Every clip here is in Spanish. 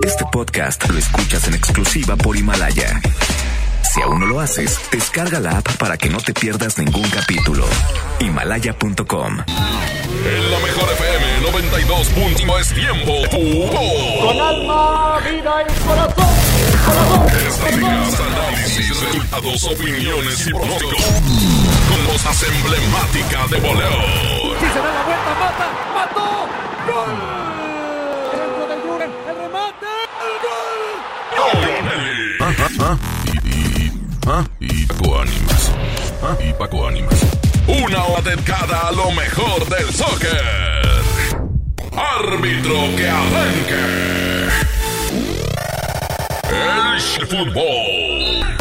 Este podcast lo escuchas en exclusiva por Himalaya. Si aún no lo haces, descarga la app para que no te pierdas ningún capítulo. Himalaya.com. En la mejor FM 92. es tiempo. Con alma, vida y corazón. Estadísticas, análisis, resultados, opiniones y pronósticos. Con voces emblemáticas de voleo. Si se da la vuelta, mata, ¡El gol! ¿Ah? Y Paco Ánimas. ¿Ah? Y Paco Ánimas. Una hora dedicada a lo mejor del soccer. Árbitro que arranque. El fútbol.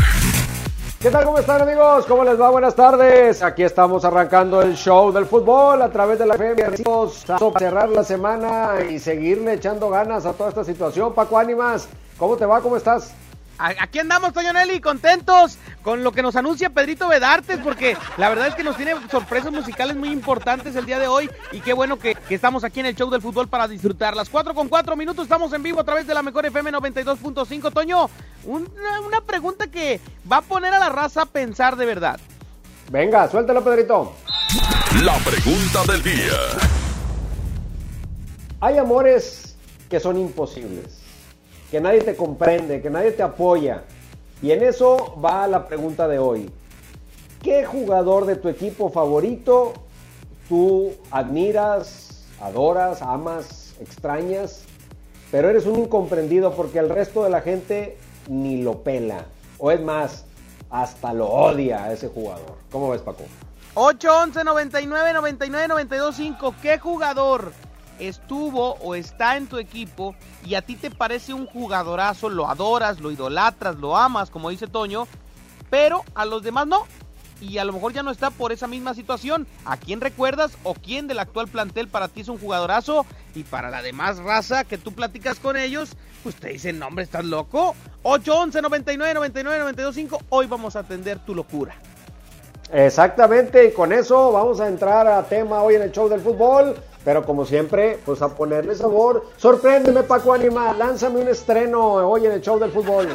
¿Qué tal? ¿Cómo están amigos? ¿Cómo les va? Buenas tardes. Aquí estamos arrancando el show del fútbol a través de la FM. Venimos a cerrar la semana y seguirle echando ganas a toda esta situación. Paco Ánimas, ¿cómo te va? ¿Cómo estás? Aquí andamos, Toño Nelly, contentos con lo que nos anuncia Pedrito Vedartes, porque la verdad es que nos tiene sorpresas musicales muy importantes el día de hoy y qué bueno que, que estamos aquí en el show del fútbol para disfrutar. Las 4 con 4 minutos, estamos en vivo a través de la mejor FM 92.5. Toño, una, una pregunta que va a poner a la raza a pensar de verdad. Venga, suéltalo, Pedrito. La pregunta del día. Hay amores que son imposibles, que nadie te comprende, que nadie te apoya. Y en eso va la pregunta de hoy. ¿Qué jugador de tu equipo favorito tú admiras, adoras, amas, extrañas, pero eres un incomprendido porque el resto de la gente ni lo pela? O es más, hasta lo odia a ese jugador. ¿Cómo ves, Paco? 8, 11, 99, 99, 92, 5. ¿Qué jugador estuvo o está en tu equipo y a ti te parece un jugadorazo, lo adoras, lo idolatras, lo amas, como dice Toño, pero a los demás no? Y a lo mejor ya no está por esa misma situación. ¿A quién recuerdas o quién del actual plantel para ti es un jugadorazo? Y para la demás raza que tú platicas con ellos, pues te dicen, no hombre, estás loco. 8, 11, 99, 99, 92, 5. Hoy vamos a atender tu locura. Exactamente, y con eso vamos a entrar a tema hoy en el show del fútbol. Pero como siempre, pues a ponerle sabor. Sorpréndeme, Paco Anima, lánzame un estreno hoy en el show del fútbol.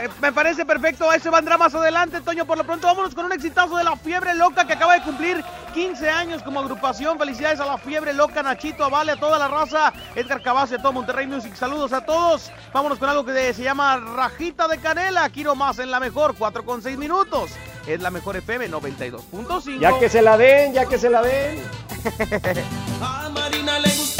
Eh, me parece perfecto, ese vendrá más adelante, Toño. Por lo pronto, vámonos con un exitazo de la Fiebre Loca que acaba de cumplir 15 años como agrupación. Felicidades a la Fiebre Loca, Nachito, Vale, a toda la raza. Edgar Cabase, a todo Monterrey Music. Saludos a todos. Vámonos con algo que se llama Rajita de Canela. Aquí más en la mejor, 4 con 6 minutos. Es la mejor FM 92.5. Ya que se la den, ya que se la den. A Marina le gustaba,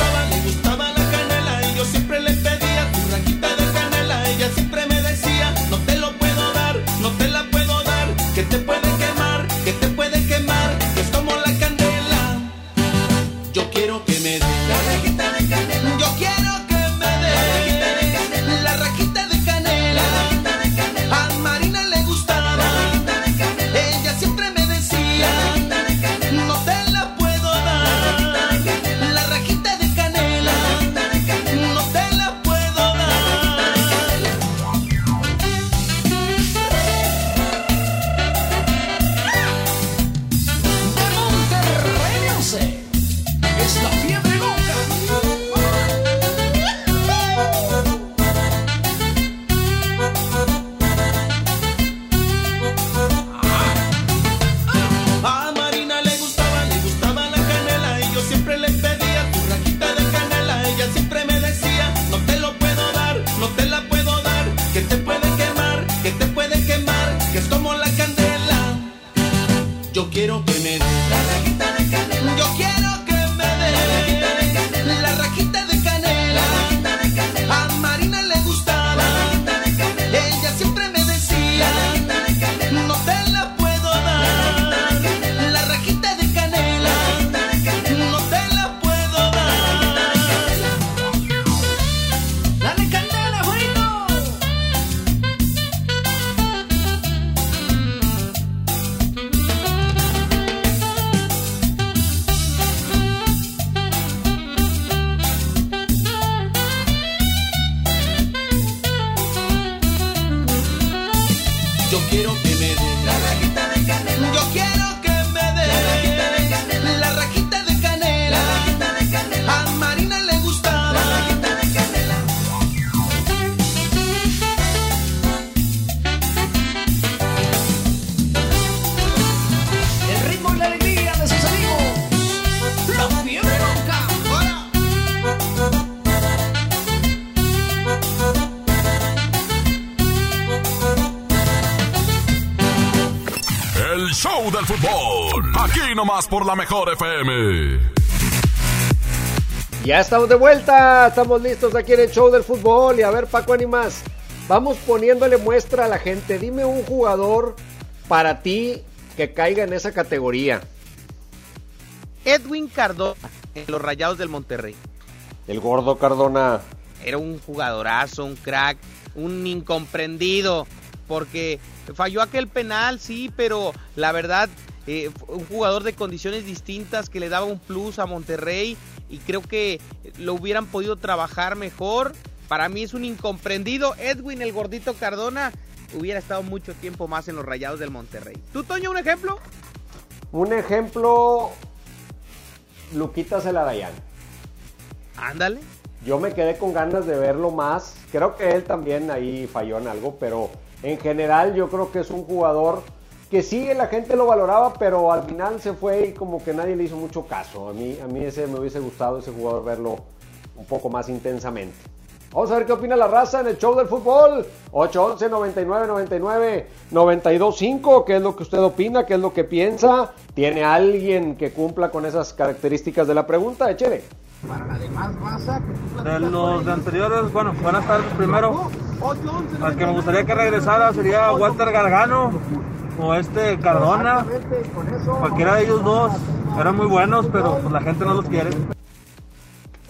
fútbol, aquí nomás por la mejor FM. Ya estamos de vuelta, estamos listos aquí en el show del fútbol y a ver Paco Animas, vamos poniéndole muestra a la gente, dime un jugador para ti que caiga en esa categoría. Edwin Cardona en los Rayados del Monterrey. El gordo Cardona. Era un jugadorazo, un crack, un incomprendido, porque falló aquel penal, sí, pero la verdad, eh, un jugador de condiciones distintas que le daba un plus a Monterrey y creo que lo hubieran podido trabajar mejor. Para mí es un incomprendido. Edwin, el gordito Cardona, hubiera estado mucho tiempo más en los Rayados del Monterrey. ¿Tú, Toño, un ejemplo? Un ejemplo, Luquita Celarayán. Ándale. Yo me quedé con ganas de verlo más. Creo que él también ahí falló en algo, pero en general yo creo que es un jugador que sí, la gente lo valoraba, pero al final se fue y como que nadie le hizo mucho caso. A mí, a mí ese me hubiese gustado, ese jugador, verlo un poco más intensamente. Vamos a ver qué opina la raza en el show del fútbol. 811 99 99 925. ¿Qué es lo que usted opina? ¿Qué es lo que piensa? ¿Tiene alguien que cumpla con esas características de la pregunta? Échele. Para la demás raza. De los anteriores, bueno, buenas tardes primero. Al que me gustaría que regresara sería Walter Gargano o este Cardona. Cualquiera de ellos dos eran muy buenos, pero pues, la gente no los quiere.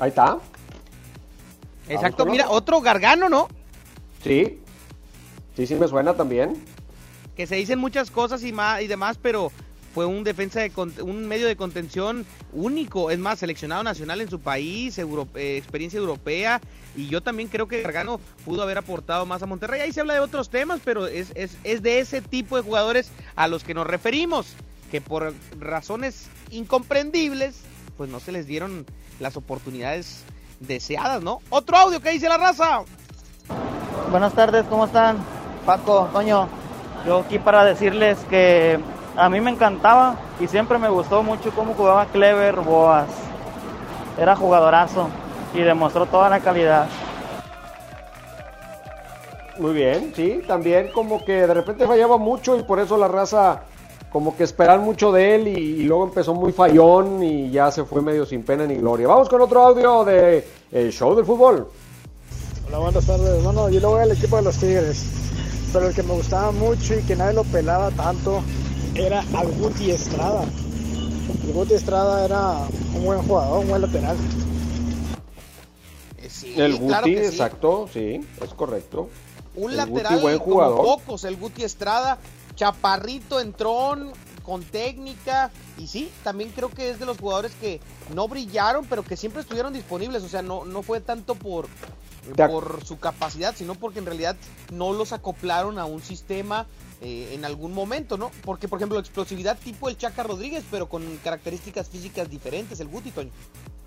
Ahí está. Exacto, mira, otro Gargano, ¿no? Sí. Sí, sí me suena también. Que se dicen muchas cosas y, más, y demás, pero fue un defensa de un medio de contención único, es más, seleccionado nacional en su país, eh, experiencia europea, y yo también creo que Gargano pudo haber aportado más a Monterrey. Ahí se habla de otros temas, pero es, es, es de ese tipo de jugadores a los que nos referimos, que por razones incomprendibles, pues no se les dieron las oportunidades deseadas, ¿no? Otro audio que dice la raza. Buenas tardes, ¿cómo están? Paco, Toño, yo aquí para decirles que a mí me encantaba y siempre me gustó mucho cómo jugaba Clever Boas. Era jugadorazo y demostró toda la calidad. Muy bien, sí, también como que de repente fallaba mucho y por eso la raza como que esperan mucho de él y, luego empezó muy fallón y ya se fue medio sin pena ni gloria. Vamos con otro audio de el show del fútbol. Hola, buenas tardes. Bueno, yo le voy al equipo de los Tigres, pero el que me gustaba mucho y que nadie lo pelaba tanto era al Guti Estrada. El Guti Estrada era un buen jugador, un buen lateral. Sí, el Guti, claro sí. exacto, sí, es correcto. Un el lateral Guti, buen como jugador. pocos, el Guti Estrada, chaparrito, entrón, con técnica. Y sí, también creo que es de los jugadores que no brillaron, pero que siempre estuvieron disponibles. O sea, no, no fue tanto por, por su capacidad, sino porque en realidad no los acoplaron a un sistema eh, en algún momento, ¿no? Porque, por ejemplo, explosividad tipo el Chaca Rodríguez, pero con características físicas diferentes, el Guti, Toño.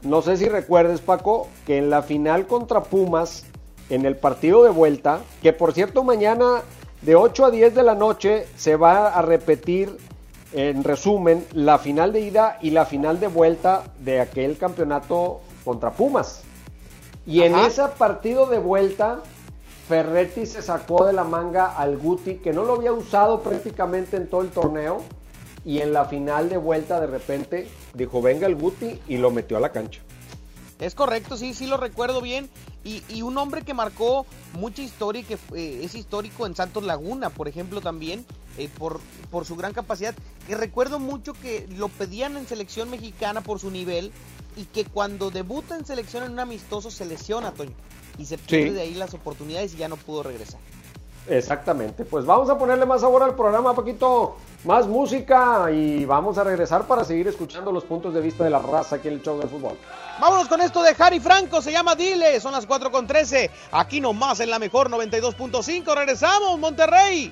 No sé si recuerdes, Paco, que en la final contra Pumas, en el partido de vuelta, que por cierto mañana de 8 a 10 de la noche se va a repetir, en resumen, la final de ida y la final de vuelta de aquel campeonato contra Pumas. Y en ese partido de vuelta, Ferretti se sacó de la manga al Guti, que no lo había usado prácticamente en todo el torneo. Y en la final de vuelta, de repente, dijo: Venga el Guti y lo metió a la cancha. Es correcto, sí, sí lo recuerdo bien. Y, y un hombre que marcó mucha historia y que eh, es histórico en Santos Laguna, por ejemplo, también, eh, por, por su gran capacidad. Que recuerdo mucho que lo pedían en selección mexicana por su nivel y que cuando debuta en selección en un amistoso se lesiona, Toño. Y se pierde Sí. de ahí las oportunidades y ya no pudo regresar. Exactamente, pues vamos a ponerle más sabor al programa, Paquito, más música y vamos a regresar para seguir escuchando los puntos de vista de la raza aquí en el show del fútbol. Vámonos con esto de Harry Franco, se llama Dile, son las 4 con 13, aquí nomás en la mejor 92.5, regresamos Monterrey,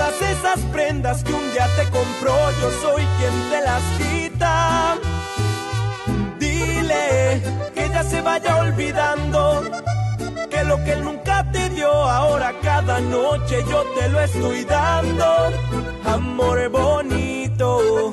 todas esas prendas que un día te compró yo soy quien te las quita. Dile que ya se vaya olvidando. Que lo que él nunca te dio, ahora cada noche yo te lo estoy dando. Amor bonito,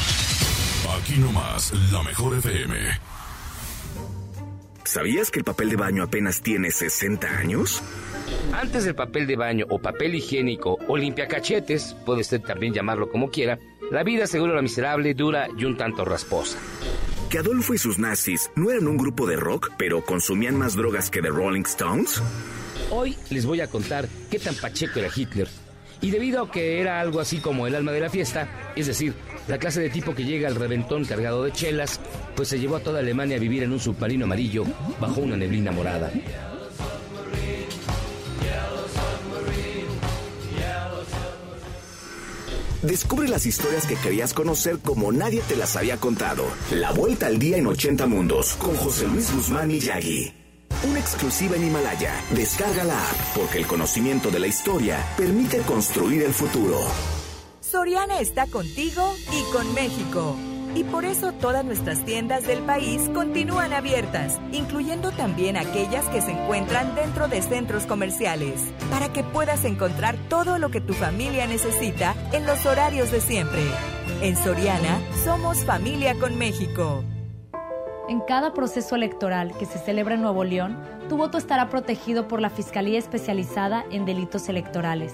Aquí nomás, la mejor FM. ¿Sabías que el papel de baño apenas tiene 60 años? Antes del papel de baño o papel higiénico o limpiacachetes, puede usted también llamarlo como quiera, la vida seguro la miserable, dura y un tanto rasposa. ¿Que Adolfo y sus nazis no eran un grupo de rock, pero consumían más drogas que The Rolling Stones? Hoy les voy a contar qué tan pacheco era Hitler. Y debido a que era algo así como el alma de la fiesta, es decir, la clase de tipo que llega al reventón cargado de chelas, pues se llevó a toda Alemania a vivir en un submarino amarillo bajo una neblina morada. Descubre las historias que querías conocer como nadie te las había contado. La vuelta al día en 80 mundos con José Luis Guzmán y Yagi. Una exclusiva en Himalaya. Descarga la app porque el conocimiento de la historia permite construir el futuro. Soriana está contigo y con México. Y por eso todas nuestras tiendas del país continúan abiertas, incluyendo también aquellas que se encuentran dentro de centros comerciales, para que puedas encontrar todo lo que tu familia necesita en los horarios de siempre. En Soriana, somos familia con México. En cada proceso electoral que se celebra en Nuevo León, tu voto estará protegido por la Fiscalía Especializada en Delitos Electorales.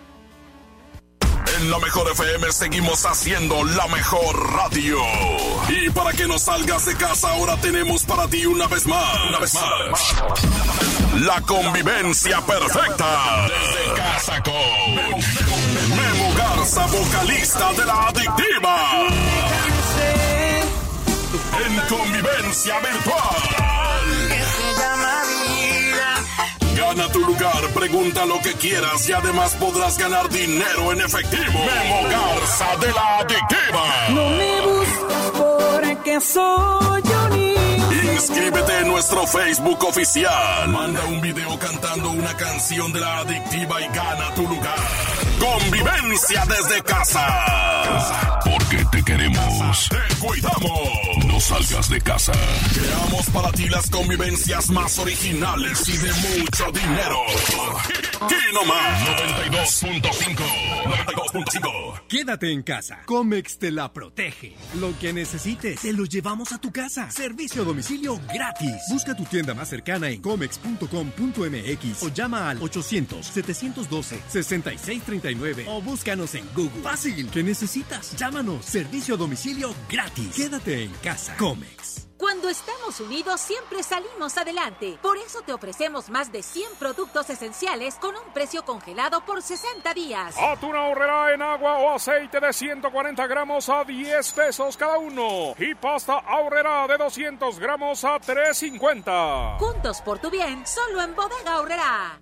En la mejor FM seguimos haciendo la mejor radio. Y para que no salgas de casa, ahora tenemos para ti una vez más. Una vez más. La convivencia perfecta. Desde casa con Memo Garza, vocalista de la adictiva. En convivencia virtual. Gana tu lugar, pregunta lo que quieras y además podrás ganar dinero en efectivo. Memo Garza de la Adictiva. No me buscas porque soy un Inscríbete en nuestro Facebook oficial. Manda un video cantando una canción de la Adictiva y gana tu lugar. Convivencia desde casa. Porque te queremos. Te cuidamos. No salgas de casa. Creamos para ti las convivencias más originales y de mucho dinero. Aquí más 92.5. 92.5. Quédate en casa. Comex te la protege. Lo que necesites, te lo llevamos a tu casa. Servicio a domicilio gratis. Busca tu tienda más cercana en comex.com.mx o llama al 800-712-6639 o búscanos en Google. Fácil, ¿qué necesitas? Llámanos. Servicio a domicilio gratis. Quédate en casa. Comex. Cuando estamos unidos siempre salimos adelante. Por eso te ofrecemos más de 100 productos esenciales con un precio congelado por 60 días. Atún ahorrará en agua o aceite de 140 gramos a 10 pesos cada uno. Y pasta ahorrará de 200 gramos a 3.50. Juntos por tu bien, solo en Bodega Ahorrará.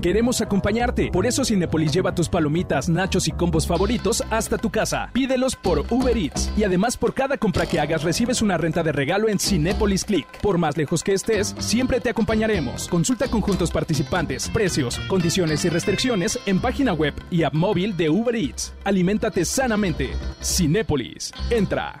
Queremos acompañarte. Por eso Cinepolis lleva tus palomitas, nachos y combos favoritos hasta tu casa. Pídelos por Uber Eats. Y además por cada compra que hagas recibes una renta de regalo en Cinepolis Click. Por más lejos que estés, siempre te acompañaremos. Consulta conjuntos participantes, precios, condiciones y restricciones en página web y app móvil de Uber Eats. Aliméntate sanamente. Cinépolis. Entra.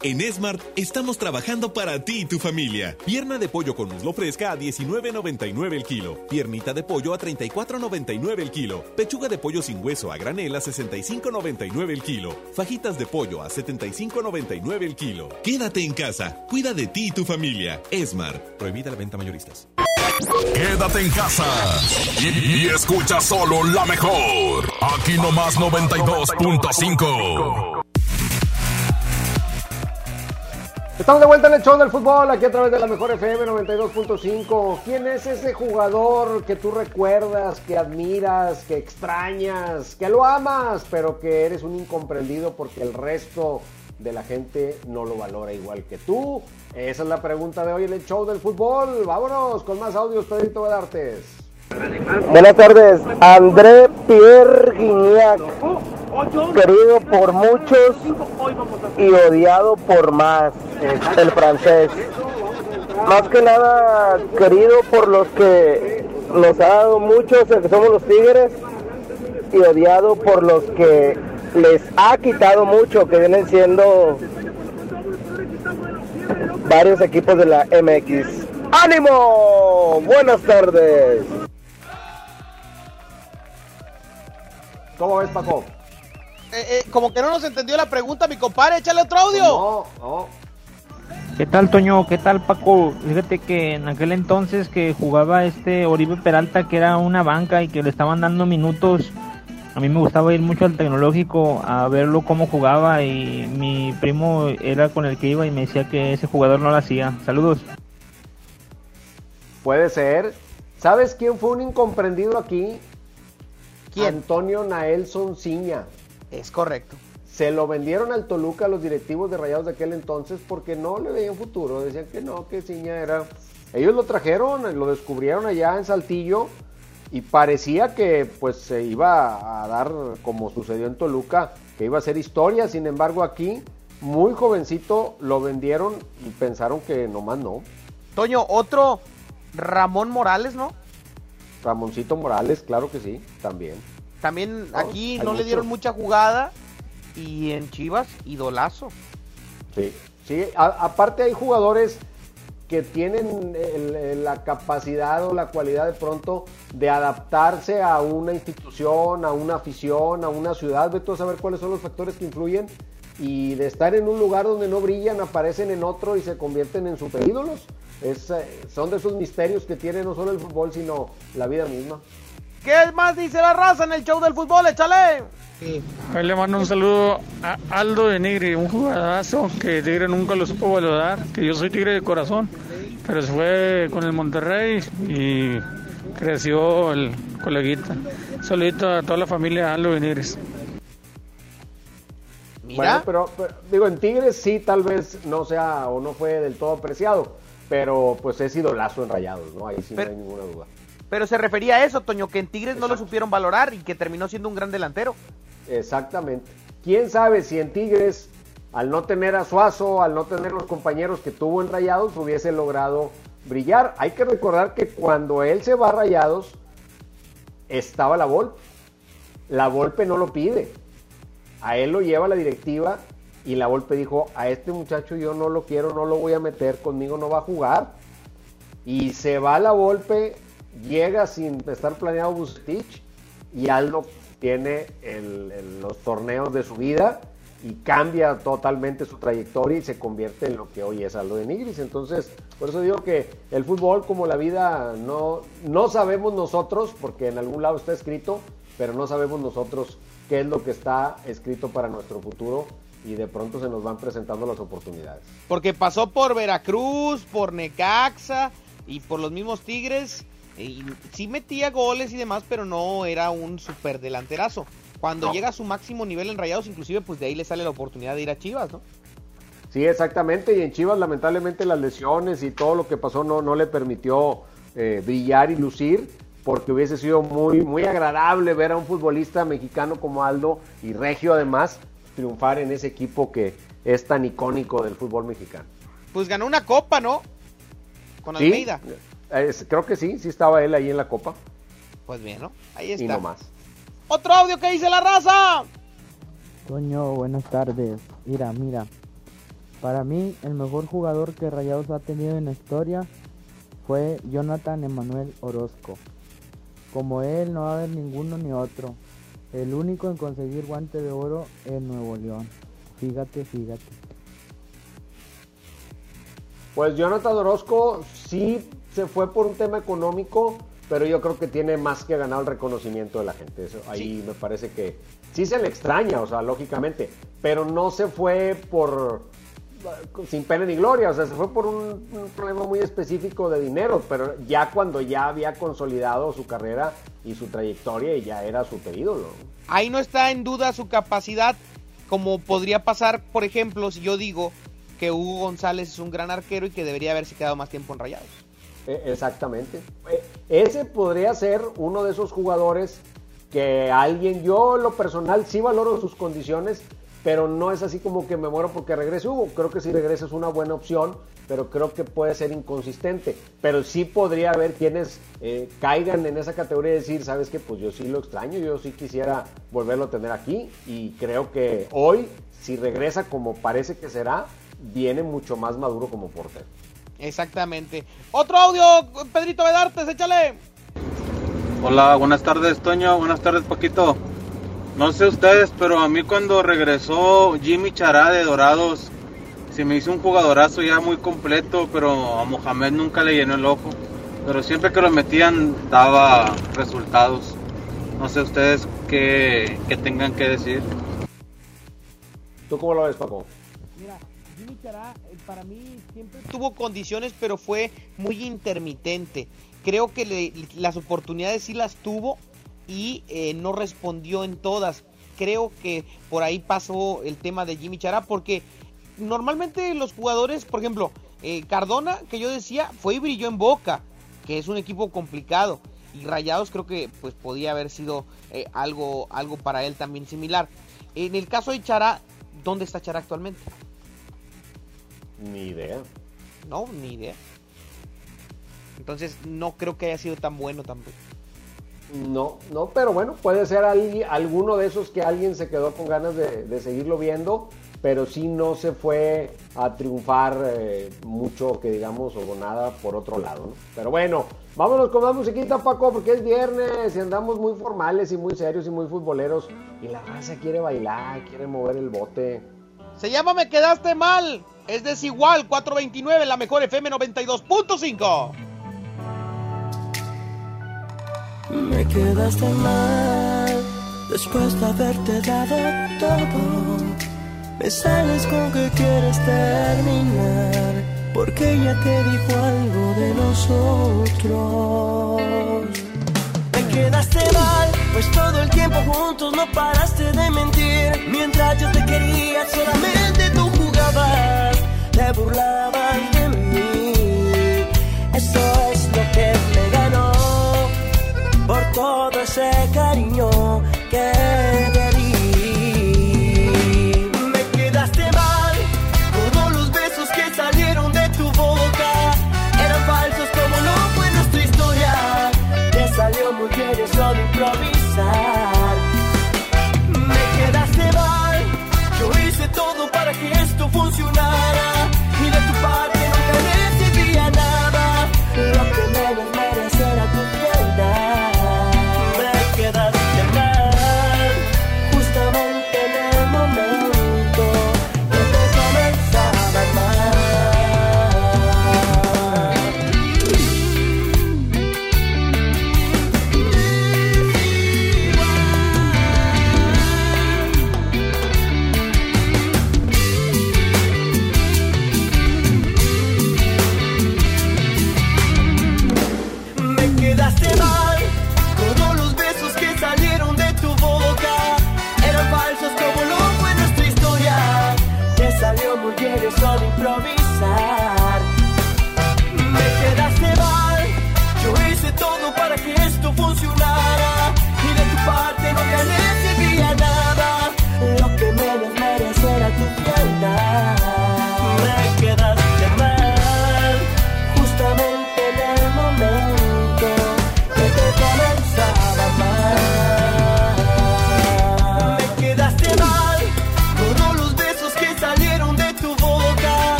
En Smart estamos trabajando para ti y tu familia. Pierna de pollo con muslo fresca a 19.99 el kilo. Piernita de pollo a 34.99 el kilo. Pechuga de pollo sin hueso a granel a 65.99 el kilo. Fajitas de pollo a 75.99 el kilo. Quédate en casa. Cuida de ti y tu familia. Smart. Prohibida la venta mayoristas. Quédate en casa y, y escucha solo la mejor. Aquí nomás 92.5. Estamos de vuelta en el show del fútbol, aquí a través de la mejor FM 92.5. ¿Quién es ese jugador que tú recuerdas, que admiras, que extrañas, que lo amas, pero que eres un incomprendido porque el resto de la gente no lo valora igual que tú? Esa es la pregunta de hoy en el show del fútbol. Vámonos con más audios, Pedrito Vedartes. Buenas tardes, André Pierre querido por muchos y odiado por más, el francés. Más que nada querido por los que nos ha dado muchos, que somos los Tigres, y odiado por los que les ha quitado mucho, que vienen siendo varios equipos de la MX. ¡Ánimo! Buenas tardes. ¿Cómo ves, Paco? Eh, eh, como que no nos entendió la pregunta, mi compadre, échale otro audio. No, no. ¿Qué tal, Toño? ¿Qué tal, Paco? Fíjate que en aquel entonces que jugaba este Oribe Peralta, que era una banca y que le estaban dando minutos, a mí me gustaba ir mucho al tecnológico a verlo cómo jugaba y mi primo era con el que iba y me decía que ese jugador no lo hacía. Saludos. Puede ser. ¿Sabes quién fue un incomprendido aquí? ¿Quién? Antonio Naelson Ciña. Es correcto. Se lo vendieron al Toluca a los directivos de Rayados de aquel entonces porque no le veían futuro. Decían que no, que Ciña era. Ellos lo trajeron, lo descubrieron allá en Saltillo y parecía que pues se iba a dar, como sucedió en Toluca, que iba a ser historia. Sin embargo, aquí, muy jovencito, lo vendieron y pensaron que nomás no. Toño, otro Ramón Morales, ¿no? Ramoncito Morales, claro que sí, también. También No, aquí no le dieron mucha jugada y en Chivas, idolazo. Sí, sí. a- aparte hay jugadores que tienen el- el- la capacidad o la cualidad de pronto de adaptarse a una institución, a una afición, a una ciudad, vete tú a saber cuáles son los factores que influyen y de estar en un lugar donde no brillan, aparecen en otro y se convierten en superídolos. Es, eh, son de esos misterios que tiene no solo el fútbol, sino la vida misma. ¿Qué más dice la raza en el show del fútbol? Échale. Ahí le mando un saludo a Aldo de Nigri, un jugadorazo que Tigre nunca lo supo valorar, que yo soy Tigre de corazón, pero se fue con el Monterrey y creció el coleguita. Saludito a toda la familia Aldo de Nigris. Bueno, pero, pero, digo, en Tigres sí, tal vez no sea o no fue del todo apreciado, pero pues es idolazo en Rayados, ¿no? Ahí sí Pero- no hay ninguna duda. Pero se refería a eso, Toño, que en Tigres no lo supieron valorar y que terminó siendo un gran delantero. Exactamente. ¿Quién sabe si en Tigres, al no tener a Suazo, al no tener los compañeros que tuvo en Rayados, hubiese logrado brillar? Hay que recordar que cuando él se va a Rayados, estaba la Volpe. La Volpe no lo pide. A él lo lleva la directiva y la Volpe dijo, a este muchacho yo no lo quiero, no lo voy a meter, conmigo no va a jugar. Y se va la Volpe, llega sin estar planeado Bucetich y Aldo tiene el- los torneos de su vida y cambia totalmente su trayectoria y se convierte en lo que hoy es Aldo de Nigris. Entonces, por eso digo que el fútbol como la vida no, no sabemos nosotros, porque en algún lado está escrito, pero no sabemos nosotros qué es lo que está escrito para nuestro futuro y de pronto se nos van presentando las oportunidades. Porque pasó por Veracruz, por Necaxa y por los mismos Tigres. Y sí metía goles y demás, pero no era un super delanterazo. Cuando No. llega a su máximo nivel en Rayados, inclusive, pues de ahí le sale la oportunidad de ir a Chivas, ¿no? Sí, exactamente. Y en Chivas, lamentablemente, las lesiones y todo lo que pasó no, no le permitió eh, brillar y lucir, porque hubiese sido muy, muy agradable ver a un futbolista mexicano como Aldo y Regio, además, triunfar en ese equipo que es tan icónico del fútbol mexicano. Pues ganó una copa, ¿no? Con Sí, Almeida. Es- creo que sí, sí estaba él ahí en la copa. Pues bien, ¿no? Ahí Y está. no más. Otro audio que dice la raza. Toño, buenas tardes. Mira, mira. Para mí, el mejor jugador que Rayados ha tenido en la historia fue Jonathan Emanuel Orozco. Como él, no va a haber ninguno ni otro. El único en conseguir guante de oro en Nuevo León. Fíjate, fíjate. Pues Jonathan Orozco sí se fue por un tema económico, pero yo creo que tiene más que ganar el reconocimiento de la gente. Eso, ahí me parece que sí se le extraña, o sea, lógicamente, pero no se fue por sin pena ni gloria, o sea, se fue por un, un problema muy específico de dinero, pero ya cuando ya había consolidado su carrera y su trayectoria y ya era super ídolo. Ahí no está en duda su capacidad, como podría pasar, por ejemplo, si yo digo que Hugo González es un gran arquero y que debería haberse quedado más tiempo en Rayados. Eh, Exactamente. Eh, Ese podría ser uno de esos jugadores que alguien, yo lo personal sí valoro sus condiciones, pero no es así como que me muero porque regrese Hugo. Creo que si regresa es una buena opción, pero creo que puede ser inconsistente. Pero sí podría haber quienes eh, caigan en esa categoría y decir, sabes que pues yo sí lo extraño, yo sí quisiera volverlo a tener aquí y creo que hoy, si regresa como parece que será, viene mucho más maduro como portero. Exactamente. Otro audio, Pedrito Vedartes, échale. Hola, buenas tardes, Toño. Buenas tardes, Paquito. No sé ustedes, pero a mí cuando regresó Jimmy Chará de Dorados, se me hizo un jugadorazo ya muy completo, pero a Mohamed nunca le llenó el ojo. Pero siempre que lo metían daba resultados. No sé ustedes qué, qué tengan que decir. ¿Tú cómo lo ves, Paco? Mira, Jimmy Chará para mí siempre tuvo condiciones, pero fue muy intermitente. Creo que le- las oportunidades sí las tuvo y eh, no respondió en todas. Creo que por ahí pasó el tema de Jimmy Chará, porque normalmente los jugadores, por ejemplo, eh, Cardona, que yo decía, fue y brilló en Boca, que es un equipo complicado. Y Rayados creo que pues podía haber sido eh, algo, algo para él también similar. En el caso de Chará, ¿dónde está Chará actualmente? Ni idea. No, ni idea. Entonces no creo que haya sido tan bueno tampoco. No, no, pero bueno, puede ser alguno de esos que alguien se quedó con ganas de, de seguirlo viendo, pero sí no se fue a triunfar eh, mucho, que digamos, o nada por otro lado, ¿no? Pero bueno, vámonos con más musiquita, Paco, porque es viernes y andamos muy formales y muy serios y muy futboleros, y la raza quiere bailar, quiere mover el bote. Se llama Me Quedaste Mal. Es desigual 429, la mejor FM 92.5. Me quedaste mal después de haberte dado todo. Me sales con que quieres terminar porque ella te dijo algo de nosotros. Quedaste mal, pues todo el tiempo juntos no paraste de mentir. Mientras yo te quería, solamente tú jugabas, te burlabas de mí. Eso es lo que me ganó por todo ese cariño que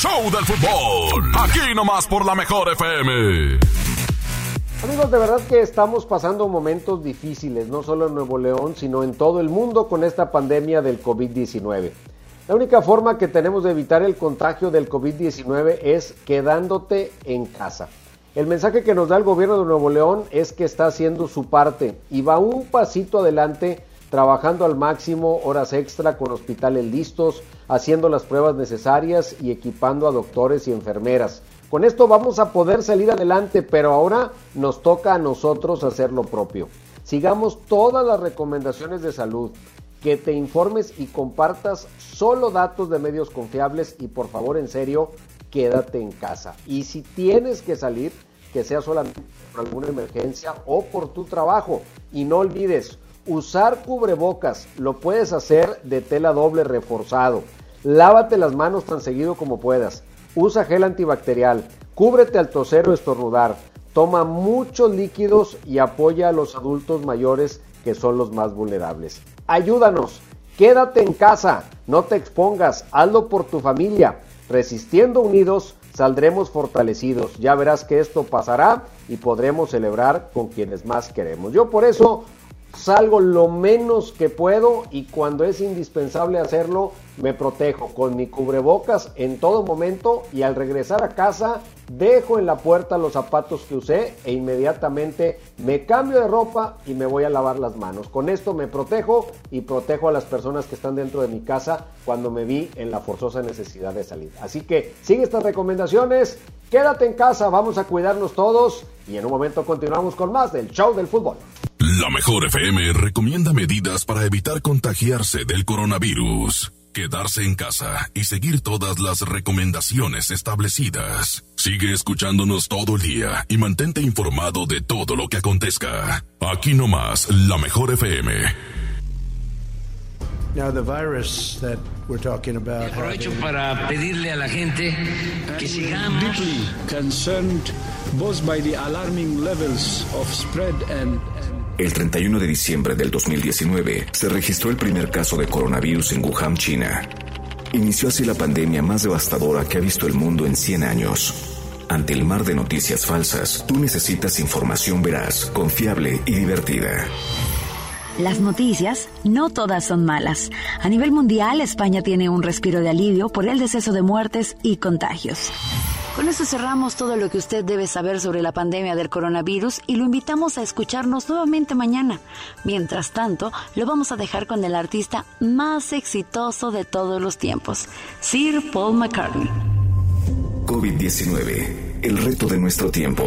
show del fútbol. Aquí nomás por la mejor FM. Amigos, de verdad que estamos pasando momentos difíciles, no solo en Nuevo León, sino en todo el mundo con esta pandemia del COVID-19. La única forma que tenemos de evitar el contagio del COVID-19 es quedándote en casa. El mensaje que nos da el gobierno de Nuevo León es que está haciendo su parte y va un pasito adelante trabajando al máximo, horas extra con hospitales listos, haciendo las pruebas necesarias y equipando a doctores y enfermeras. Con esto vamos a poder salir adelante, pero ahora nos toca a nosotros hacer lo propio. Sigamos todas las recomendaciones de salud, que te informes y compartas solo datos de medios confiables y por favor en serio, quédate en casa. Y si tienes que salir, que sea solamente por alguna emergencia o por tu trabajo. Y no olvides, usar cubrebocas lo puedes hacer de tela doble reforzado. Lávate las manos tan seguido como puedas. Usa gel antibacterial. Cúbrete al toser o estornudar. Toma muchos líquidos y apoya a los adultos mayores que son los más vulnerables. Ayúdanos. Quédate en casa. No te expongas. Hazlo por tu familia. Resistiendo unidos saldremos fortalecidos. Ya verás que esto pasará y podremos celebrar con quienes más queremos. Yo por eso salgo lo menos que puedo y cuando es indispensable hacerlo me protejo con mi cubrebocas en todo momento y al regresar a casa dejo en la puerta los zapatos que usé e inmediatamente me cambio de ropa y me voy a lavar las manos. Con esto me protejo y protejo a las personas que están dentro de mi casa cuando me vi en la forzosa necesidad de salir. Así que sigue estas recomendaciones, quédate en casa, vamos a cuidarnos todos y en un momento continuamos con más del show del fútbol. La mejor FM recomienda medidas para evitar contagiarse del coronavirus. Quedarse en casa y seguir todas las recomendaciones establecidas. Sigue escuchándonos todo el día y mantente informado de todo lo que acontezca. Aquí nomás, la mejor FM. Now the virus that we're talking about Aprovecho para pedirle a la gente que sigamos deeply concerned both by the alarming levels of spread and El 31 de diciembre del 2019 se registró el primer caso de coronavirus en Wuhan, China. Inició así la pandemia más devastadora que ha visto el mundo en 100 años. Ante el mar de noticias falsas, tú necesitas información veraz, confiable y divertida. Las noticias no todas son malas. A nivel mundial, España tiene un respiro de alivio por el deceso de muertes y contagios. Con eso cerramos todo lo que usted debe saber sobre la pandemia del coronavirus y lo invitamos a escucharnos nuevamente mañana. Mientras tanto, lo vamos a dejar con el artista más exitoso de todos los tiempos, Sir Paul McCartney. COVID-19, el reto de nuestro tiempo.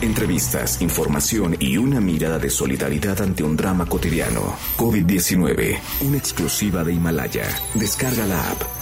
Entrevistas, información y una mirada de solidaridad ante un drama cotidiano. COVID-19, una exclusiva de Himalaya. Descarga la app.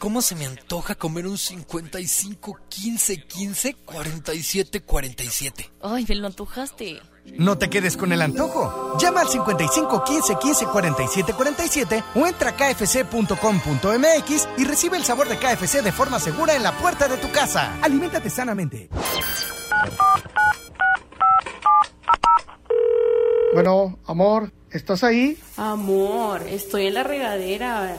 ¿cómo se me antoja comer un 55 15 15 47 47? Ay, me lo antojaste. No te quedes con el antojo. Llama al 55 15 15 47 47 o entra a kfc.com.mx y recibe el sabor de KFC de forma segura en la puerta de tu casa. Aliméntate sanamente. Bueno, amor, ¿estás ahí? Amor, estoy en la regadera.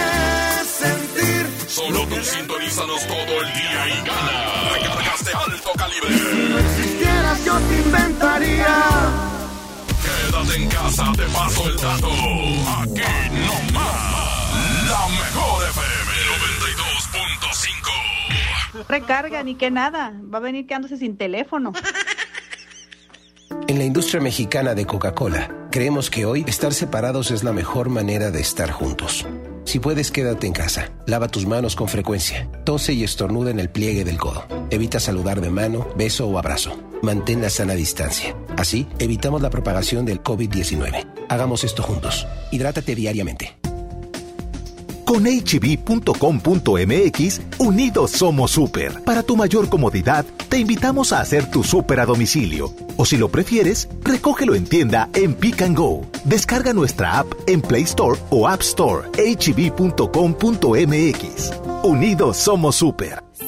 Solo tú sintonízanos todo el día y gana. Recargas de alto calibre. Si no existieras, yo te inventaría. Quédate en casa, te paso el dato. Aquí no más. La mejor FM 92.5. Recarga ni que nada. Va a venir quedándose sin teléfono. En la industria mexicana de Coca-Cola, creemos que hoy estar separados es la mejor manera de estar juntos. Si puedes, quédate en casa. Lava tus manos con frecuencia. Tose y estornuda en el pliegue del codo. Evita saludar de mano, beso o abrazo. Mantén la sana distancia. Así, evitamos la propagación del COVID-19. Hagamos esto juntos. Hidrátate diariamente. Con hb.com.mx, unidos somos super. Para tu mayor comodidad, te invitamos a hacer tu super a domicilio O si lo prefieres, recógelo en tienda en Pick and Go. Descarga nuestra app en Play Store o App Store. hb.com.mx. Unidos somos super.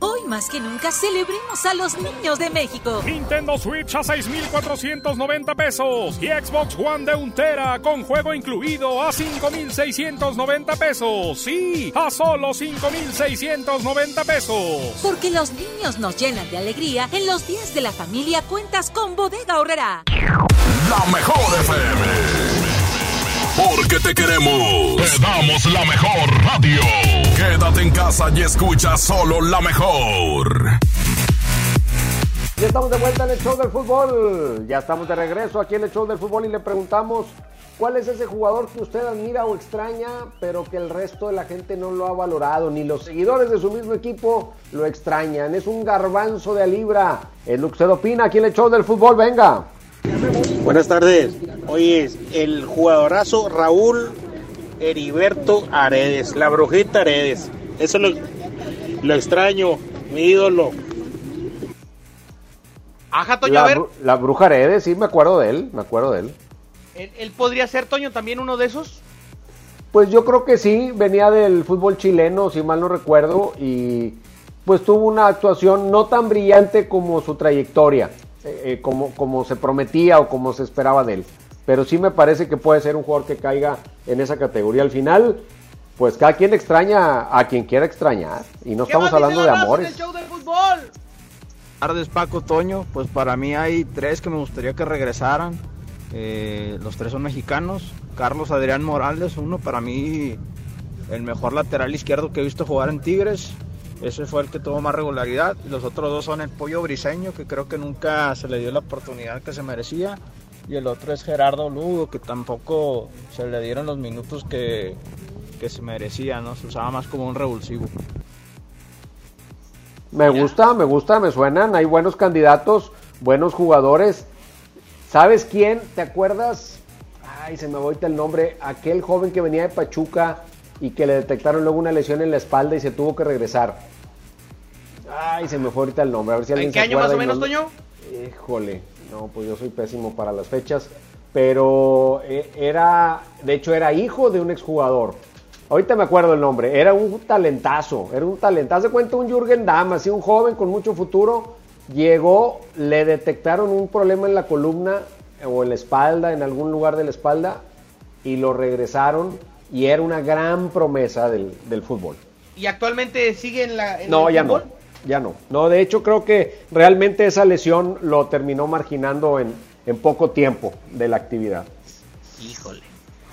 Hoy más que nunca celebremos a los niños de México. Nintendo Switch a 6,490 pesos y Xbox One de untera con juego incluido a 5,690 pesos. Sí, a solo 5,690 pesos. Porque los niños nos llenan de alegría. En los días de la familia cuentas con Bodega Horrera. La mejor FM. Porque te queremos. Te damos la mejor radio. Quédate en casa y escucha solo la mejor. Ya estamos de vuelta en el show del fútbol. Ya estamos de regreso aquí en el show del fútbol y le preguntamos cuál es ese jugador que usted admira o extraña, pero que el resto de la gente no lo ha valorado, ni los seguidores de su mismo equipo lo extrañan. Es un garbanzo de libra. Es lo que usted opina aquí en el show del fútbol. Venga. Buenas tardes. Hoy es el jugadorazo Raúl Heriberto Aredes, la brujita Aredes. Eso lo, lo extraño, mi ídolo. Ajá, Toño, La, a ver, la bruja Heredes, sí, me acuerdo de él, me acuerdo de él. ¿él, él podría ser, Toño, también uno de esos? Pues yo creo que sí, venía del fútbol chileno, si mal no recuerdo, y pues tuvo una actuación no tan brillante como su trayectoria, eh, eh, como, como se prometía o como se esperaba de él. Pero sí me parece que puede ser un jugador que caiga en esa categoría. Al final, pues cada quien extraña a quien quiera extrañar, y no estamos hablando de amores. show del fútbol! tardes Paco Toño, pues para mí hay tres que me gustaría que regresaran. Eh, los tres son mexicanos. Carlos Adrián Morales, uno para mí el mejor lateral izquierdo que he visto jugar en Tigres. Ese fue el que tuvo más regularidad. Y los otros dos son el Pollo Briseño, que creo que nunca se le dio la oportunidad que se merecía. Y el otro es Gerardo Lugo, que tampoco se le dieron los minutos que, que se merecía, ¿no? Se usaba más como un revulsivo. Me gusta, me gusta, me suenan. Hay buenos candidatos, buenos jugadores. ¿Sabes quién? ¿Te acuerdas? Ay, se me va ahorita el nombre. Aquel joven que venía de Pachuca y que le detectaron luego una lesión en la espalda y se tuvo que regresar. Ay, se me fue ahorita el nombre. A ver si alguien ¿En qué se año más o menos, no- Toño? Híjole, no, pues yo soy pésimo para las fechas. Pero eh, era, de hecho, era hijo de un exjugador. Ahorita me acuerdo el nombre. Era un talentazo, era un talentazo. Se cuenta un Jürgen Damm, así un joven con mucho futuro. Llegó, le detectaron un problema en la columna o en la espalda, en algún lugar de la espalda, y lo regresaron. Y era una gran promesa del, del fútbol. ¿Y actualmente sigue en la en No, el ya fútbol? no. Ya no. No, de hecho creo que realmente esa lesión lo terminó marginando en, en poco tiempo de la actividad. Híjole.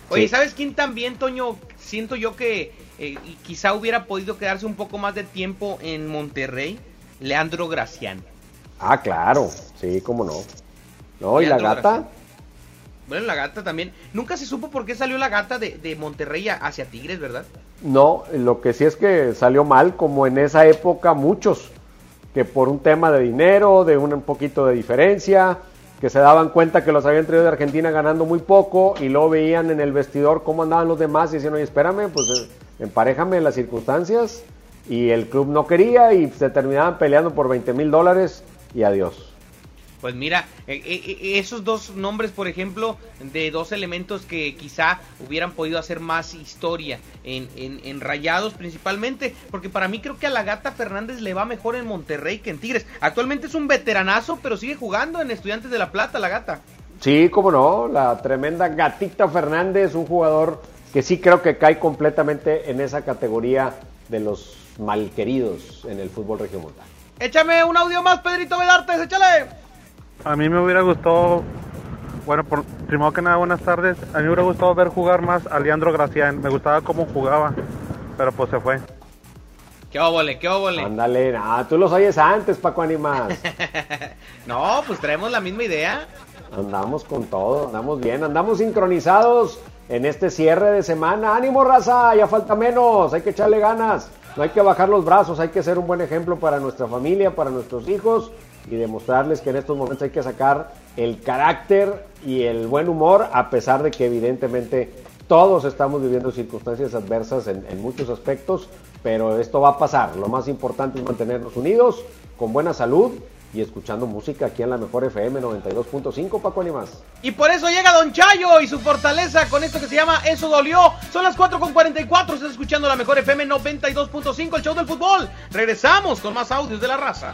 Oye, Sí. ¿sabes quién también, Toño? Siento yo que eh, quizá hubiera podido quedarse un poco más de tiempo en Monterrey. Leandro Gracián. Ah, claro. Sí, cómo no. No, y la gata. Gracián. Bueno, la gata también. Nunca se supo por qué salió la gata de, de Monterrey hacia Tigres, ¿verdad? No, lo que sí es que salió mal, como en esa época muchos, que por un tema de dinero, de un, poquito de diferencia, que se daban cuenta que los habían traído de Argentina ganando muy poco y luego veían en el vestidor cómo andaban los demás y decían, oye, espérame, pues eh, emparejame las circunstancias y el club no quería y se terminaban peleando por 20 mil dólares y adiós. Pues mira, eh, eh, eh, esos dos nombres, por ejemplo, de dos elementos que quizá hubieran podido hacer más historia en, en, en Rayados principalmente, porque para mí creo que a la gata Fernández le va mejor en Monterrey que en Tigres. Actualmente es un veteranazo, pero sigue jugando en Estudiantes de La Plata, la gata. Sí, cómo no, la tremenda Gatita Fernández, un jugador que sí creo que cae completamente en esa categoría de los malqueridos en el fútbol regiomontano. Échame un audio más, Pedrito Vedartes, échale. A mí me hubiera gustado, bueno, por, primero que nada, buenas tardes. A mí me hubiera gustado ver jugar más a Leandro Gracián. Me gustaba cómo jugaba, pero pues se fue. ¿Qué óvole, qué óvole? Ándale, ah, tú los oyes antes, Paco Animas. no, pues traemos la misma idea. Andamos con todo, andamos bien, andamos sincronizados en este cierre de semana. ¡Ánimo, raza! Ya falta menos, hay que echarle ganas. No hay que bajar los brazos, hay que ser un buen ejemplo para nuestra familia, para nuestros hijos y demostrarles que en estos momentos hay que sacar el carácter y el buen humor, a pesar de que evidentemente todos estamos viviendo circunstancias adversas en, muchos aspectos, pero esto va a pasar. Lo más importante es mantenernos unidos, con buena salud y escuchando música aquí en la mejor FM 92.5, Paco Animas. Y por eso llega Don Chayo y su fortaleza con esto que se llama Eso Dolió. Son las 4.44, estás escuchando la mejor FM 92.5, el show del fútbol. Regresamos con más audios de la raza.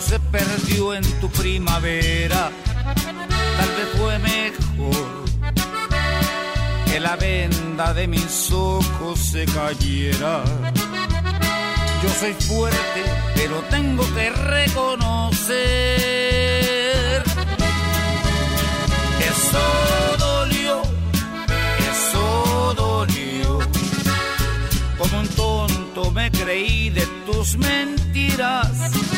se perdió en tu primavera. Tal vez fue mejor que la venda de mis ojos se cayera. Yo soy fuerte, pero tengo que reconocer. Eso dolió, eso dolió. Como un tonto me creí de tus mentiras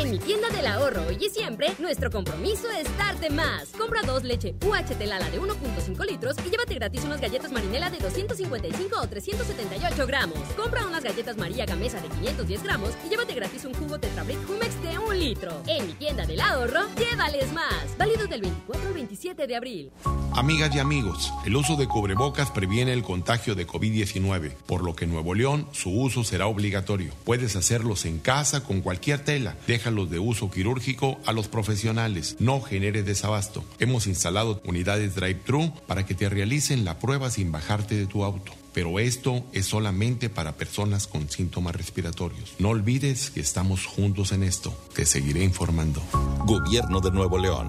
En mi tienda del ahorro hoy y siempre, nuestro compromiso es darte más. Compra dos leche UHT Lala de 1.5 litros y llévate gratis unas galletas marinela de 255 o 378 gramos. Compra unas galletas María Gamesa de 510 gramos y llévate gratis un jugo Tetrabric Humex de 1 litro. En mi tienda del ahorro, llévales más. Válido del 24 al 27 de abril. Amigas y amigos, el uso de cubrebocas previene el contagio de COVID-19, por lo que en Nuevo León su uso será obligatorio. Puedes hacerlos en casa con cualquier tela. Déjalos de uso quirúrgico a los profesionales. No genere desabasto. Hemos instalado unidades drive-thru para que te realicen la prueba sin bajarte de tu auto. Pero esto es solamente para personas con síntomas respiratorios. No olvides que estamos juntos en esto. Te seguiré informando. Gobierno de Nuevo León.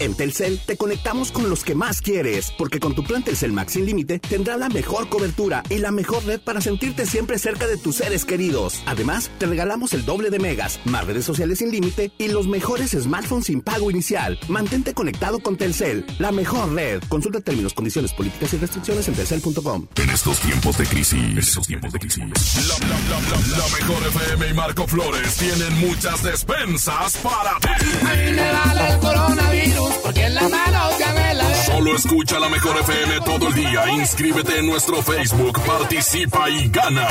En Telcel te conectamos con los que más quieres, porque con tu plan Telcel Max sin límite tendrás la mejor cobertura y la mejor red para sentirte siempre cerca de tus seres queridos. Además, te regalamos el doble de megas, más redes sociales sin límite y los mejores smartphones sin pago inicial. Mantente conectado con Telcel, la mejor red. Consulta términos, condiciones, políticas y restricciones en telcel.com. En estos tiempos de crisis, en estos tiempos de crisis, la, la, la, la, la mejor FM y Marco Flores tienen muchas despensas para ti. el coronavirus porque en la mano ya Solo escucha la mejor FM todo el día. Inscríbete en nuestro Facebook, participa y gana.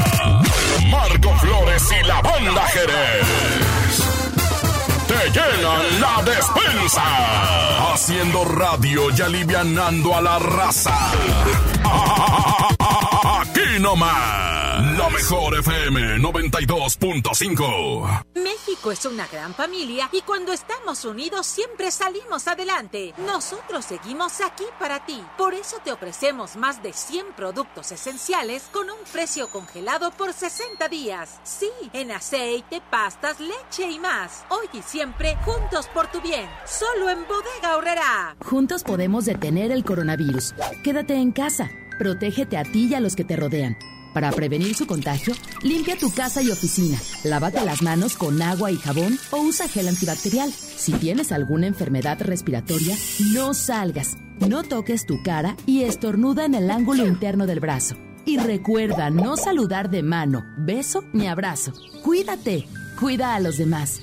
Marco Flores y la banda Jerez. Te llenan la despensa. Haciendo radio y alivianando a la raza. Aquí nomás. La mejor FM 92.5. México es una gran familia y cuando estamos unidos siempre salimos adelante. Nosotros seguimos aquí para ti. Por eso te ofrecemos más de 100 productos esenciales con un precio congelado por 60 días. Sí, en aceite, pastas, leche y más. Hoy y siempre, juntos por tu bien. Solo en Bodega Horrera. Juntos podemos detener el coronavirus. Quédate en casa. Protégete a ti y a los que te rodean. Para prevenir su contagio, limpia tu casa y oficina. Lávate las manos con agua y jabón o usa gel antibacterial. Si tienes alguna enfermedad respiratoria, no salgas. No toques tu cara y estornuda en el ángulo interno del brazo. Y recuerda no saludar de mano, beso ni abrazo. Cuídate. Cuida a los demás.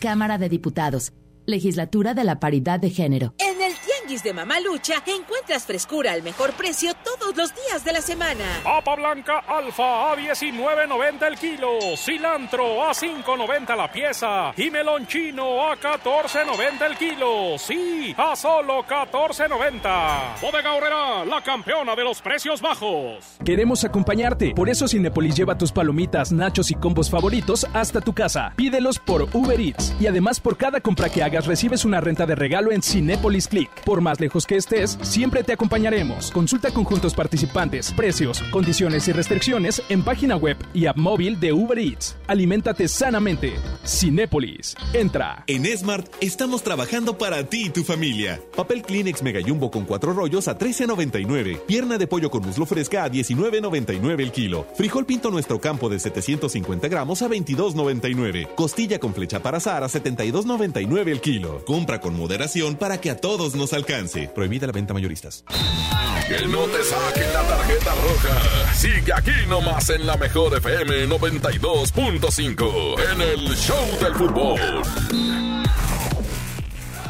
Cámara de Diputados. Legislatura de la Paridad de Género. En el Tianguis de Mamalucha encuentras frescura al mejor precio todos los días de la semana. Papa blanca alfa a 19.90 el kilo, cilantro a 5.90 la pieza y melón chino a 14.90 el kilo. Sí, a solo 14.90. Bodega Horrera, la campeona de los precios bajos. Queremos acompañarte, por eso Cinepolis lleva tus palomitas, nachos y combos favoritos hasta tu casa. Pídelos por Uber Eats y además por cada compra que hagas recibes una renta de regalo en Cinépolis Click. Por más lejos que estés, siempre te acompañaremos. Consulta conjuntos participantes, precios, condiciones y restricciones en página web y app móvil de Uber Eats. Aliméntate sanamente. Cinépolis. Entra. En Smart estamos trabajando para ti y tu familia. Papel Kleenex Mega Jumbo con cuatro rollos a 13.99. Pierna de pollo con muslo fresca a 19.99 el kilo. Frijol pinto nuestro campo de 750 gramos a 22.99. Costilla con flecha para azar a 72.99 el kilo. Compra con moderación para que a todos nos alcance. Prohibida la venta mayoristas. Que no te saquen la tarjeta roja. Sigue aquí nomás en la mejor FM 92.5 en el Show del Fútbol.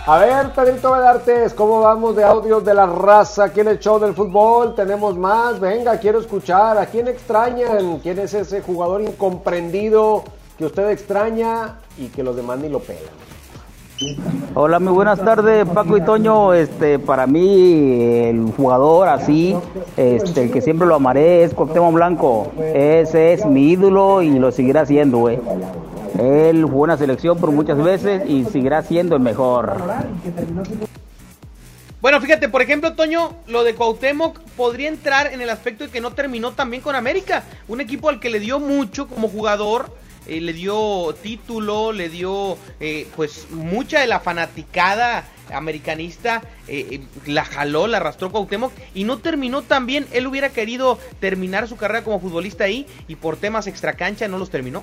A ver, Pedrito Vedartes, ¿cómo vamos de audios de la raza aquí en el show del fútbol? Tenemos más, venga, quiero escuchar. ¿A quién extrañan? ¿Quién es ese jugador incomprendido que usted extraña y que los demás ni lo pelan? Hola, muy buenas tardes, Paco y Toño. Este, para mí, el jugador así, este, el que siempre lo amaré es Cuauhtémoc Blanco. Ese es mi ídolo y lo seguirá siendo, güey. Él jugó una selección por muchas veces y seguirá siendo el mejor. Bueno, fíjate, por ejemplo, Toño, lo de Cuauhtémoc podría entrar en el aspecto de que no terminó también con América, un equipo al que le dio mucho como jugador, eh, le dio título, le dio eh, pues mucha de la fanaticada americanista, eh, la jaló, la arrastró Cuauhtémoc y no terminó tan bien. Él hubiera querido terminar su carrera como futbolista ahí y por temas extracancha no los terminó.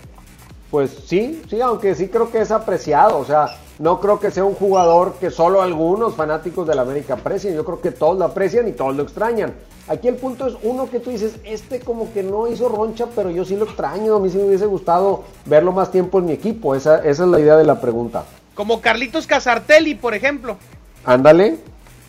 Pues sí, sí, aunque sí creo que es apreciado, o sea, no creo que sea un jugador que solo algunos fanáticos del América aprecien, yo creo que todos lo aprecian y todos lo extrañan. Aquí el punto es uno que tú dices, este como que no hizo roncha, pero yo sí lo extraño, a mí sí me hubiese gustado verlo más tiempo en mi equipo, esa, esa es la idea de la pregunta. Como Carlitos Casartelli, por ejemplo. Ándale.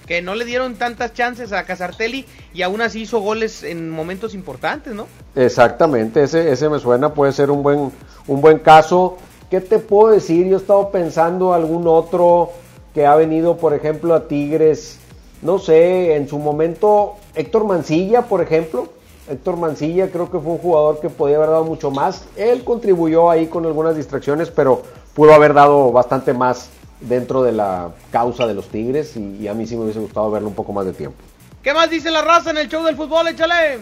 Que no le dieron tantas chances a Casartelli y aún así hizo goles en momentos importantes, ¿no? Exactamente, ese, ese me suena, puede ser un buen, un buen caso. ¿Qué te puedo decir? Yo he estado pensando algún otro que ha venido, por ejemplo, a Tigres no sé, en su momento Héctor Mancilla, por ejemplo. Héctor Mancilla creo que fue un jugador que podía haber dado mucho más. Él contribuyó ahí con algunas distracciones, pero pudo haber dado bastante más dentro de la causa de los Tigres y, y a mí sí me hubiese gustado verlo un poco más de tiempo. ¿Qué más dice la raza en el show del fútbol? Échale.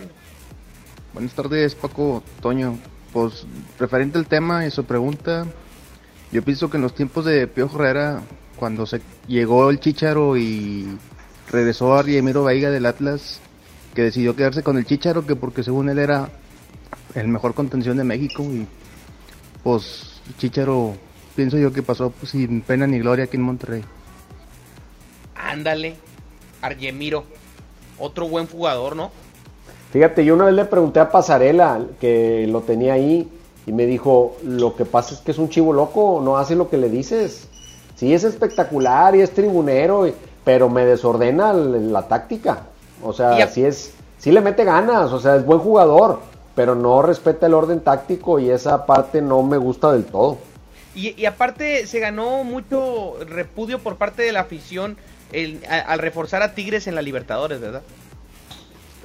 Buenas tardes, Paco, Toño. Pues referente al tema y su pregunta, yo pienso que en los tiempos de Piojo Herrera, cuando se llegó el Chicharo y regresó a Riemiro Veiga del Atlas, que decidió quedarse con el Chicharo, que porque según él era el mejor contención de México y pues Chicharo pienso yo que pasó pues, sin pena ni gloria aquí en Monterrey. Ándale, Argemiro, otro buen jugador, ¿no? Fíjate, yo una vez le pregunté a Pasarela, que lo tenía ahí, y me dijo, lo que pasa es que es un chivo loco, no hace lo que le dices. Sí, es espectacular y es tribunero, y- pero me desordena la táctica. O sea, sí es, sí le mete ganas, o sea, es buen jugador, pero no respeta el orden táctico y esa parte no me gusta del todo. Y, y aparte se ganó mucho repudio por parte de la afición el- a- al reforzar a Tigres en la Libertadores, ¿verdad?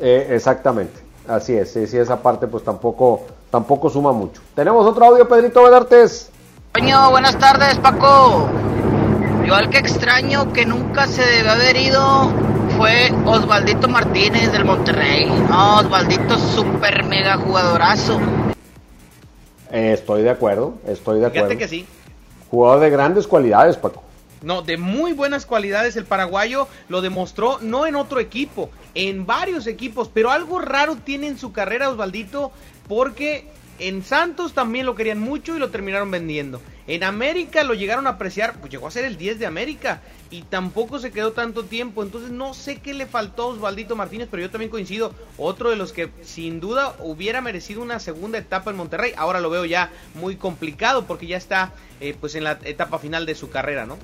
Eh, exactamente, así es, sí, sí, esa parte pues tampoco, tampoco suma mucho. Tenemos otro audio, Pedrito Vedartes. Toño, buenas tardes, Paco. Yo al que extraño que nunca se debe haber ido fue Osvaldito Martínez del Monterrey. No, Osvaldito super mega jugadorazo. Eh, estoy de acuerdo, estoy de acuerdo. Fíjate que sí. Jugador de grandes cualidades, Paco. No, de muy buenas cualidades el paraguayo lo demostró no en otro equipo, en varios equipos, pero algo raro tiene en su carrera Osvaldito porque en Santos también lo querían mucho y lo terminaron vendiendo. En América lo llegaron a apreciar, pues llegó a ser el 10 de América y tampoco se quedó tanto tiempo, entonces no sé qué le faltó a Osvaldito Martínez, pero yo también coincido, otro de los que sin duda hubiera merecido una segunda etapa en Monterrey, ahora lo veo ya muy complicado porque ya está eh, pues en la etapa final de su carrera, ¿no?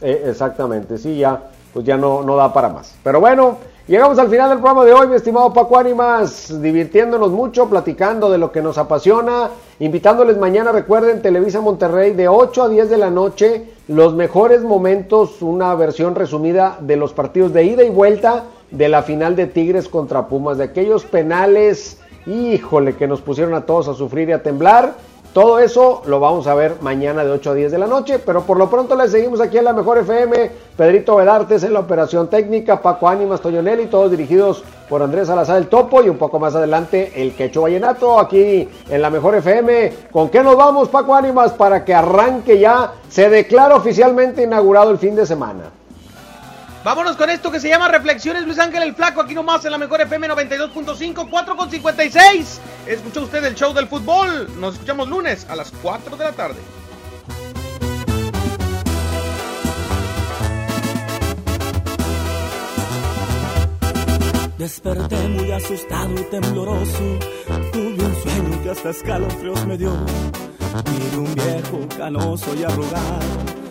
Eh, exactamente, sí, ya, pues ya no, no da para más. Pero bueno, llegamos al final del programa de hoy, mi estimado Paco Ánimas, divirtiéndonos mucho, platicando de lo que nos apasiona, invitándoles mañana, recuerden, Televisa Monterrey de 8 a 10 de la noche, los mejores momentos, una versión resumida de los partidos de ida y vuelta de la final de Tigres contra Pumas, de aquellos penales, híjole, que nos pusieron a todos a sufrir y a temblar. Todo eso lo vamos a ver mañana de 8 a 10 de la noche, pero por lo pronto les seguimos aquí en la Mejor FM, Pedrito Vedartes en la operación técnica, Paco Ánimas, Toñonelli, todos dirigidos por Andrés Salazar el Topo y un poco más adelante el Quecho Vallenato aquí en la Mejor FM. ¿Con qué nos vamos, Paco Ánimas, para que arranque ya, se declara oficialmente inaugurado el fin de semana? Vámonos con esto que se llama Reflexiones Luis Ángel el Flaco, aquí nomás en la mejor FM 92.5, 4 con 56. Escuchó usted el show del fútbol. Nos escuchamos lunes a las 4 de la tarde. Desperté muy asustado y tembloroso. Tuve un sueño que hasta escalofríos me dio. Miré un viejo canoso y arrugado.